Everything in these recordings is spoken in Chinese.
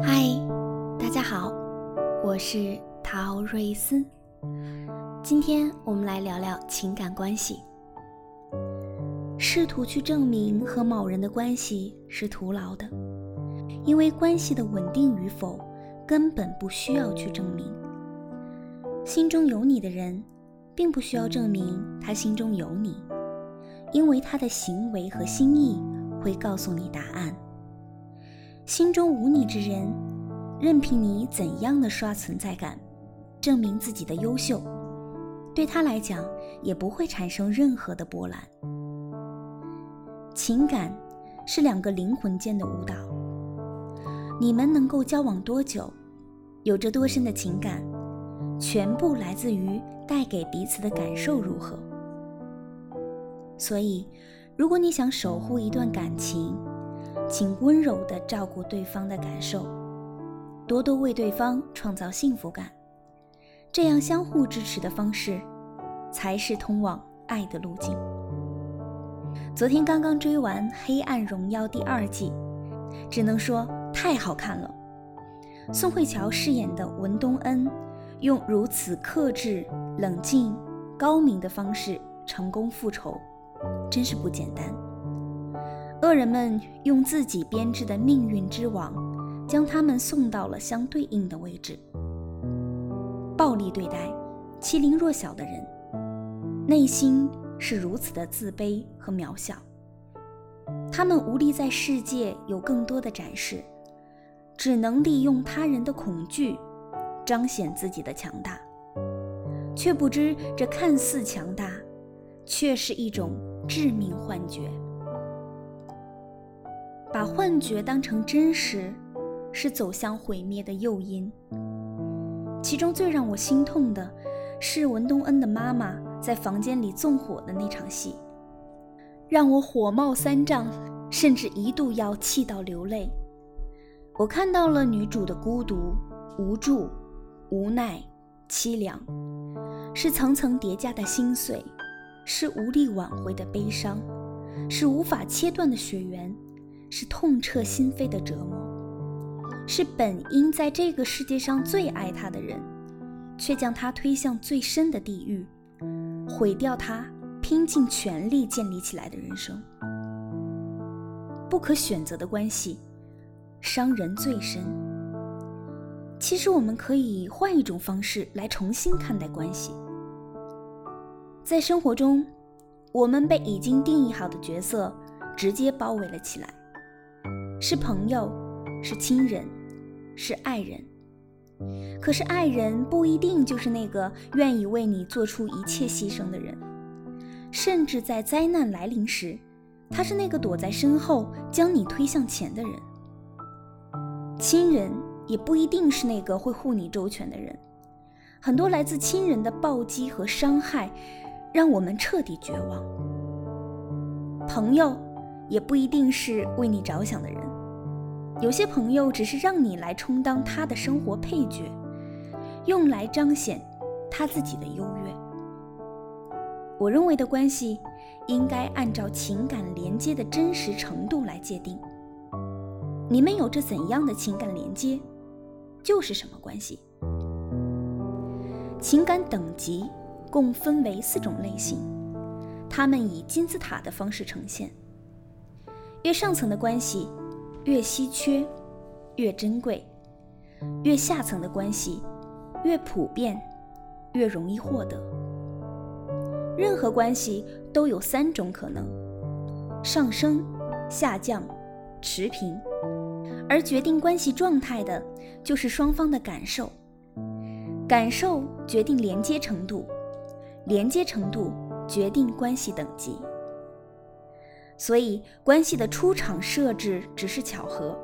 嗨，大家好，我是陶瑞斯。今天我们来聊聊情感关系。试图去证明和某人的关系是徒劳的，因为关系的稳定与否根本不需要去证明。心中有你的人，并不需要证明他心中有你，因为他的行为和心意会告诉你答案。心中无你之人，任凭你怎样的刷存在感，证明自己的优秀，对他来讲也不会产生任何的波澜。情感是两个灵魂间的舞蹈，你们能够交往多久，有着多深的情感，全部来自于带给彼此的感受如何。所以，如果你想守护一段感情，请温柔地照顾对方的感受，多多为对方创造幸福感，这样相互支持的方式，才是通往爱的路径。昨天刚刚追完《黑暗荣耀》第二季，只能说太好看了。宋慧乔饰演的文东恩，用如此克制、冷静、高明的方式成功复仇，真是不简单。恶人们用自己编织的命运之网，将他们送到了相对应的位置，暴力对待欺凌弱小的人，内心是如此的自卑和渺小。他们无力在世界有更多的展示，只能利用他人的恐惧，彰显自己的强大，却不知这看似强大，却是一种致命幻觉。把幻觉当成真实，是走向毁灭的诱因。其中最让我心痛的，是文东恩的妈妈在房间里纵火的那场戏，让我火冒三丈，甚至一度要气到流泪。我看到了女主的孤独、无助、无奈、凄凉，是层层叠加的心碎，是无力挽回的悲伤，是无法切断的血缘。是痛彻心扉的折磨，是本应在这个世界上最爱他的人，却将他推向最深的地狱，毁掉他拼尽全力建立起来的人生。不可选择的关系，伤人最深。其实我们可以换一种方式来重新看待关系。在生活中，我们被已经定义好的角色直接包围了起来。是朋友，是亲人，是爱人。可是爱人不一定就是那个愿意为你做出一切牺牲的人，甚至在灾难来临时，他是那个躲在身后将你推向前的人。亲人也不一定是那个会护你周全的人，很多来自亲人的暴击和伤害，让我们彻底绝望。朋友也不一定是为你着想的人。有些朋友只是让你来充当他的生活配角，用来彰显他自己的优越。我认为的关系，应该按照情感连接的真实程度来界定。你们有着怎样的情感连接，就是什么关系。情感等级共分为四种类型，它们以金字塔的方式呈现。越上层的关系。越稀缺，越珍贵；越下层的关系，越普遍，越容易获得。任何关系都有三种可能：上升、下降、持平。而决定关系状态的，就是双方的感受。感受决定连接程度，连接程度决定关系等级。所以，关系的出场设置只是巧合，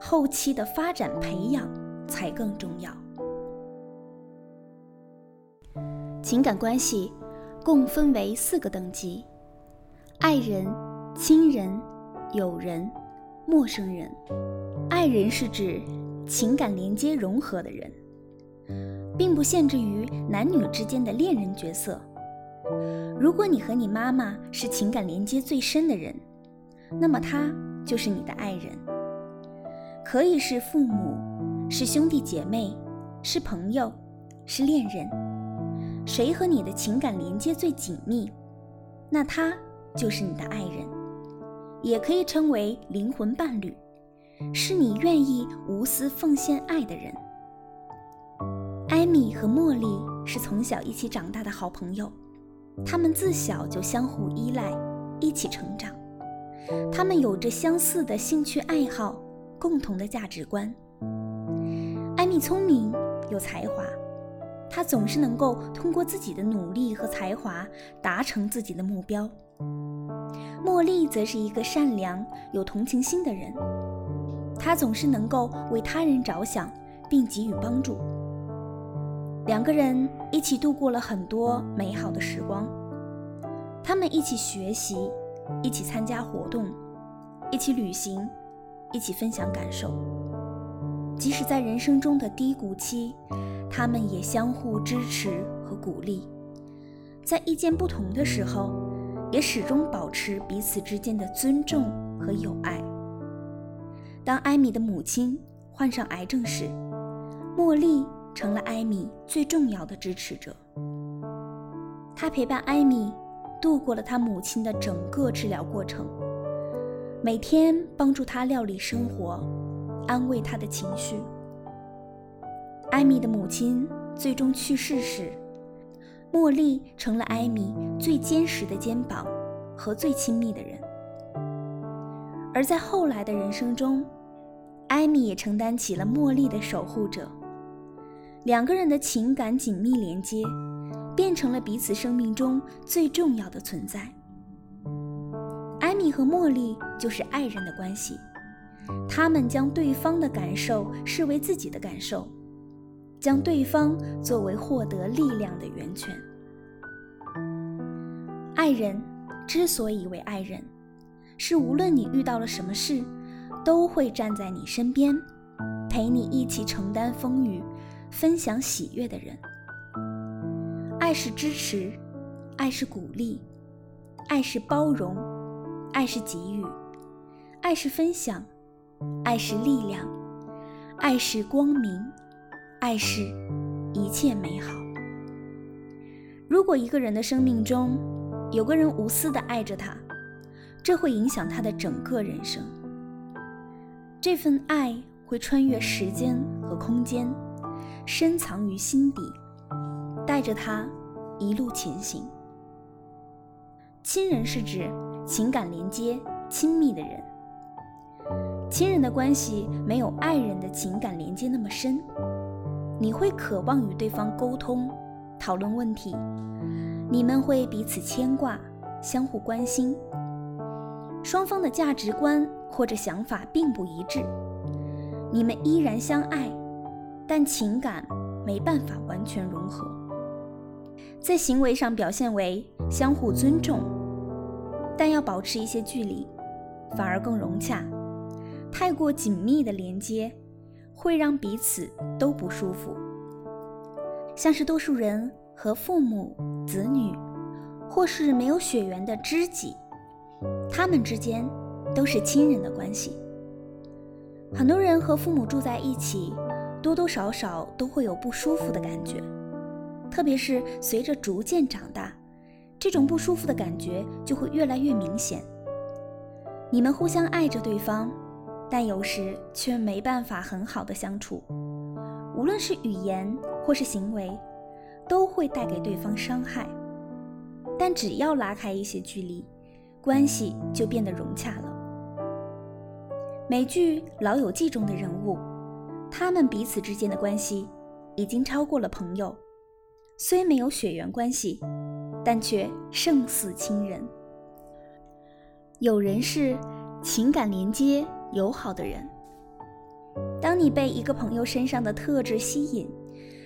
后期的发展培养才更重要。情感关系共分为四个等级：爱人、亲人、友人、陌生人。爱人是指情感连接融合的人，并不限制于男女之间的恋人角色。如果你和你妈妈是情感连接最深的人，那么她就是你的爱人。可以是父母，是兄弟姐妹，是朋友，是恋人。谁和你的情感连接最紧密，那他就是你的爱人，也可以称为灵魂伴侣，是你愿意无私奉献爱的人。艾米和茉莉是从小一起长大的好朋友，他们自小就相互依赖，一起成长。他们有着相似的兴趣爱好，共同的价值观。艾米聪明有才华，她总是能够通过自己的努力和才华达成自己的目标。茉莉则是一个善良有同情心的人，她总是能够为他人着想并给予帮助。两个人一起度过了很多美好的时光，他们一起学习。一起参加活动，一起旅行，一起分享感受。即使在人生中的低谷期，他们也相互支持和鼓励。在意见不同的时候，也始终保持彼此之间的尊重和友爱。当艾米的母亲患上癌症时，茉莉成了艾米最重要的支持者。他陪伴艾米。度过了他母亲的整个治疗过程，每天帮助他料理生活，安慰他的情绪。艾米的母亲最终去世时，茉莉成了艾米最坚实的肩膀和最亲密的人。而在后来的人生中，艾米也承担起了茉莉的守护者，两个人的情感紧密连接。变成了彼此生命中最重要的存在。艾米和茉莉就是爱人的关系，他们将对方的感受视为自己的感受，将对方作为获得力量的源泉。爱人之所以为爱人，是无论你遇到了什么事，都会站在你身边，陪你一起承担风雨，分享喜悦的人。爱是支持，爱是鼓励，爱是包容，爱是给予，爱是分享，爱是力量，爱是光明，爱是一切美好。如果一个人的生命中有个人无私的爱着他，这会影响他的整个人生。这份爱会穿越时间和空间，深藏于心底，带着他。一路前行。亲人是指情感连接亲密的人。亲人的关系没有爱人的情感连接那么深。你会渴望与对方沟通、讨论问题，你们会彼此牵挂、相互关心。双方的价值观或者想法并不一致，你们依然相爱，但情感没办法完全融合。在行为上表现为相互尊重，但要保持一些距离，反而更融洽。太过紧密的连接会让彼此都不舒服，像是多数人和父母、子女，或是没有血缘的知己，他们之间都是亲人的关系。很多人和父母住在一起，多多少少都会有不舒服的感觉。特别是随着逐渐长大，这种不舒服的感觉就会越来越明显。你们互相爱着对方，但有时却没办法很好的相处，无论是语言或是行为，都会带给对方伤害。但只要拉开一些距离，关系就变得融洽了。美剧《老友记》中的人物，他们彼此之间的关系已经超过了朋友。虽没有血缘关系，但却胜似亲人。有人是情感连接友好的人。当你被一个朋友身上的特质吸引，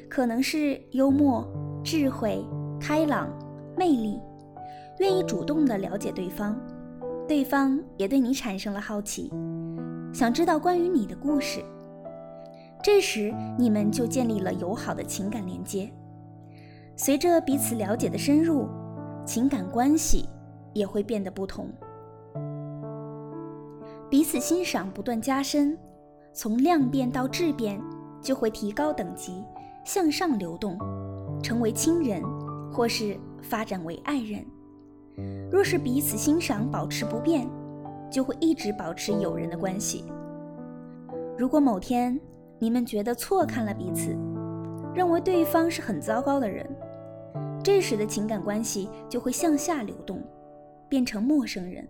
可能是幽默、智慧、开朗、魅力，愿意主动的了解对方，对方也对你产生了好奇，想知道关于你的故事。这时，你们就建立了友好的情感连接。随着彼此了解的深入，情感关系也会变得不同。彼此欣赏不断加深，从量变到质变，就会提高等级，向上流动，成为亲人，或是发展为爱人。若是彼此欣赏保持不变，就会一直保持友人的关系。如果某天你们觉得错看了彼此，认为对方是很糟糕的人，这时的情感关系就会向下流动，变成陌生人。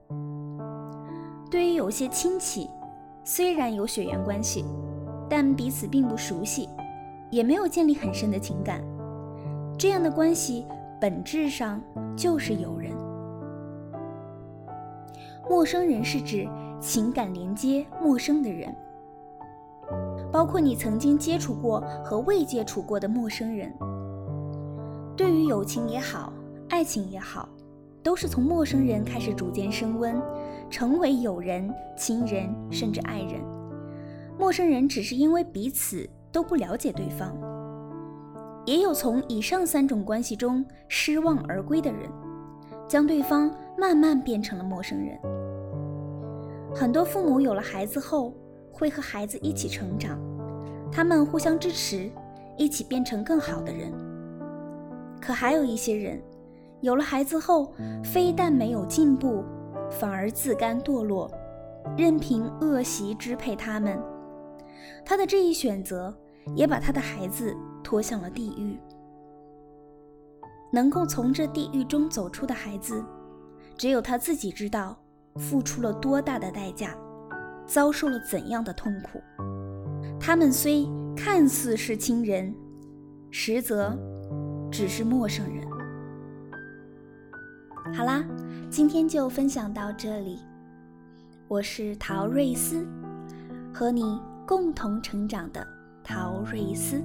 对于有些亲戚，虽然有血缘关系，但彼此并不熟悉，也没有建立很深的情感，这样的关系本质上就是友人。陌生人是指情感连接陌生的人，包括你曾经接触过和未接触过的陌生人。对于友情也好，爱情也好，都是从陌生人开始逐渐升温，成为友人、亲人，甚至爱人。陌生人只是因为彼此都不了解对方。也有从以上三种关系中失望而归的人，将对方慢慢变成了陌生人。很多父母有了孩子后，会和孩子一起成长，他们互相支持，一起变成更好的人。可还有一些人，有了孩子后，非但没有进步，反而自甘堕落，任凭恶习支配他们。他的这一选择，也把他的孩子拖向了地狱。能够从这地狱中走出的孩子，只有他自己知道。付出了多大的代价，遭受了怎样的痛苦？他们虽看似是亲人，实则只是陌生人。好啦，今天就分享到这里。我是陶瑞斯，和你共同成长的陶瑞斯。